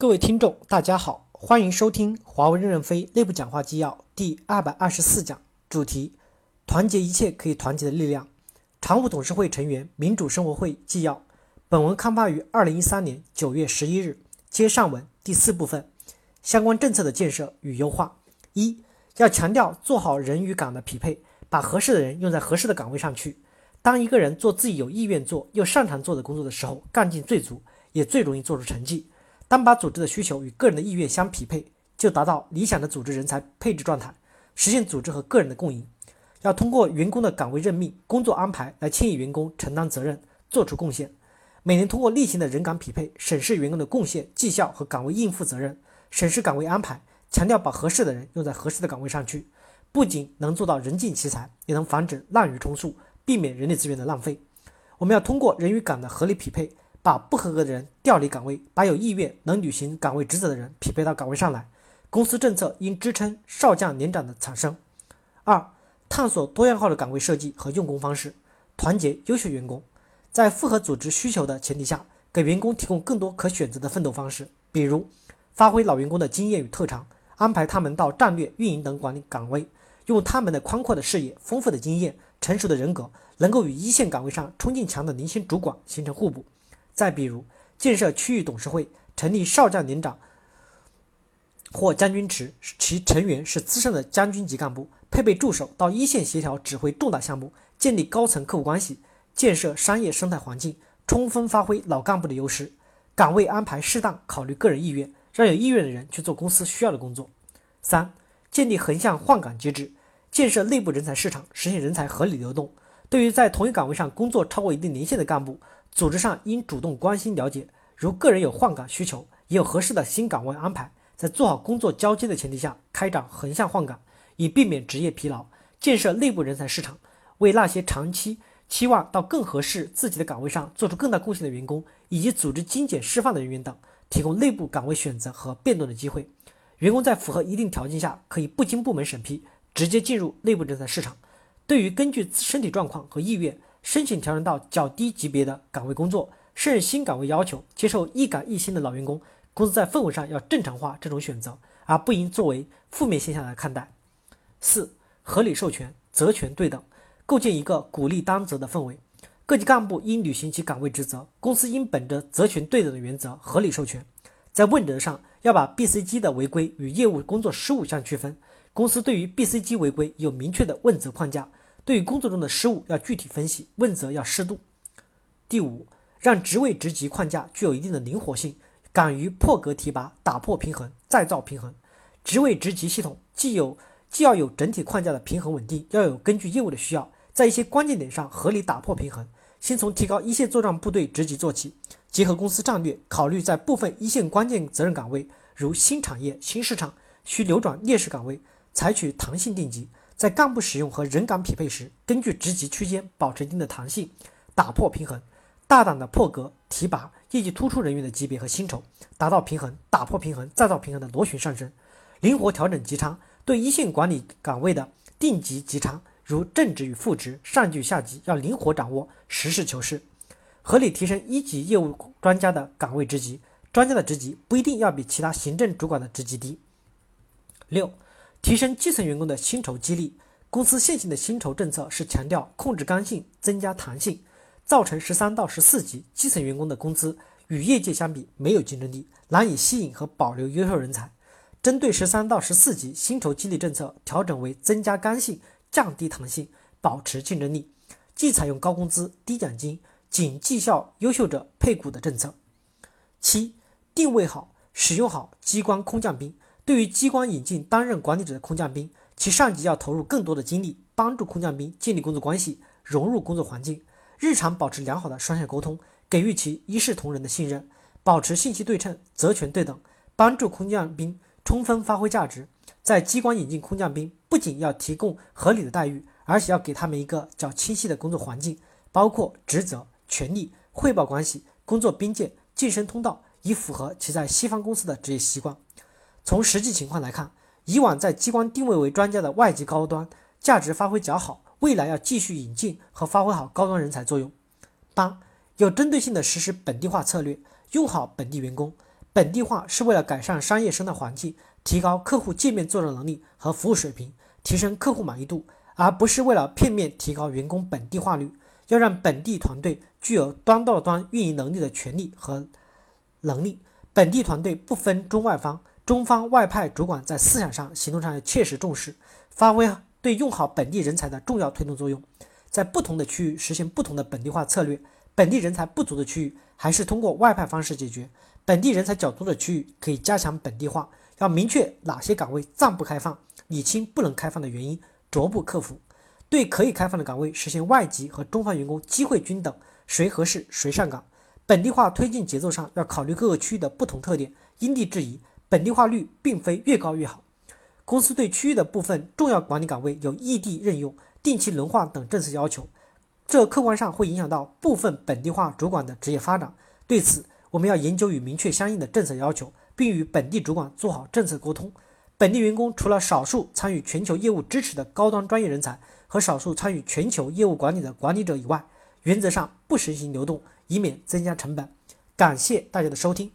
各位听众，大家好，欢迎收听华为任正非内部讲话纪要第二百二十四讲，主题：团结一切可以团结的力量。常务董事会成员民主生活会纪要。本文刊发于二零一三年九月十一日。接上文第四部分，相关政策的建设与优化。一要强调做好人与岗的匹配，把合适的人用在合适的岗位上去。当一个人做自己有意愿做又擅长做的工作的时候，干劲最足，也最容易做出成绩。当把组织的需求与个人的意愿相匹配，就达到理想的组织人才配置状态，实现组织和个人的共赢。要通过员工的岗位任命、工作安排来牵引员工承担责任、做出贡献。每年通过例行的人岗匹配，审视员工的贡献、绩效和岗位应负责任，审视岗位安排，强调把合适的人用在合适的岗位上去，不仅能做到人尽其才，也能防止滥竽充数，避免人力资源的浪费。我们要通过人与岗的合理匹配。把不合格的人调离岗位，把有意愿能履行岗位职责的人匹配到岗位上来。公司政策应支撑少将年长的产生。二、探索多样化的岗位设计和用工方式，团结优秀员工，在符合组织需求的前提下，给员工提供更多可选择的奋斗方式。比如，发挥老员工的经验与特长，安排他们到战略、运营等管理岗位，用他们的宽阔的视野、丰富的经验、成熟的人格，能够与一线岗位上冲劲强的年轻主管形成互补。再比如，建设区域董事会，成立少将连长或将军池，其成员是资深的将军级干部，配备助手到一线协调指挥重大项目，建立高层客户关系，建设商业生态环境，充分发挥老干部的优势。岗位安排适当考虑个人意愿，让有意愿的人去做公司需要的工作。三、建立横向换岗机制，建设内部人才市场，实现人才合理流动。对于在同一岗位上工作超过一定年限的干部，组织上应主动关心了解，如个人有换岗需求，也有合适的新岗位安排，在做好工作交接的前提下，开展横向换岗，以避免职业疲劳。建设内部人才市场，为那些长期期望到更合适自己的岗位上做出更大贡献的员工，以及组织精简释放的人员等，提供内部岗位选择和变动的机会。员工在符合一定条件下，可以不经部门审批，直接进入内部人才市场。对于根据身体状况和意愿，申请调整到较低级别的岗位工作，胜任新岗位要求，接受一岗一薪的老员工，公司在氛围上要正常化这种选择，而不应作为负面现象来看待。四、合理授权，责权对等，构建一个鼓励担责的氛围。各级干部应履行其岗位职责，公司应本着责权对等的原则合理授权。在问责上，要把 BCG 的违规与业务工作失误相区分。公司对于 BCG 违规有明确的问责框架。对于工作中的失误要具体分析，问责要适度。第五，让职位职级框架具有一定的灵活性，敢于破格提拔，打破平衡，再造平衡。职位职级系统既有既要有整体框架的平衡稳定，要有根据业务的需要，在一些关键点上合理打破平衡。先从提高一线作战部队职级做起，结合公司战略，考虑在部分一线关键责任岗位，如新产业、新市场需流转劣势岗位，采取弹性定级。在干部使用和人岗匹配时，根据职级区间保持一定的弹性，打破平衡，大胆的破格提拔业绩突出人员的级别和薪酬，达到平衡，打破平衡，再造平衡的螺旋上升，灵活调整级差，对一线管理岗位的定级级差，如正职与副职、上级与下级，要灵活掌握，实事求是，合理提升一级业务专家的岗位职级，专家的职级不一定要比其他行政主管的职级低。六。提升基层员工的薪酬激励。公司现行的薪酬政策是强调控制刚性，增加弹性，造成十三到十四级基层员工的工资与业界相比没有竞争力，难以吸引和保留优秀人才。针对十三到十四级薪酬激励政策，调整为增加刚性，降低弹性，保持竞争力。既采用高工资、低奖金、仅绩效优秀者配股的政策。七，定位好，使用好机关空降兵。对于机关引进担任管理者的空降兵，其上级要投入更多的精力，帮助空降兵建立工作关系，融入工作环境，日常保持良好的双向沟通，给予其一视同仁的信任，保持信息对称、责权对等，帮助空降兵充分发挥价值。在机关引进空降兵，不仅要提供合理的待遇，而且要给他们一个较清晰的工作环境，包括职责、权利、汇报关系、工作边界、晋升通道，以符合其在西方公司的职业习惯。从实际情况来看，以往在机关定位为专家的外籍高端价值发挥较好，未来要继续引进和发挥好高端人才作用。八，有针对性的实施本地化策略，用好本地员工。本地化是为了改善商业生态环境，提高客户界面作战能力和服务水平，提升客户满意度，而不是为了片面提高员工本地化率。要让本地团队具有端到端运营能力的权利和能力。本地团队不分中外方，中方外派主管在思想上、行动上要切实重视，发挥对用好本地人才的重要推动作用。在不同的区域实行不同的本地化策略。本地人才不足的区域，还是通过外派方式解决；本地人才较多的区域，可以加强本地化。要明确哪些岗位暂不开放，理清不能开放的原因，逐步克服。对可以开放的岗位，实现外籍和中方员工机会均等，谁合适谁上岗。本地化推进节奏上要考虑各个区域的不同特点，因地制宜。本地化率并非越高越好。公司对区域的部分重要管理岗位有异地任用、定期轮换等政策要求。这客观上会影响到部分本地化主管的职业发展。对此，我们要研究与明确相应的政策要求，并与本地主管做好政策沟通。本地员工除了少数参与全球业务支持的高端专业人才和少数参与全球业务管理的管理者以外，原则上不实行流动，以免增加成本。感谢大家的收听。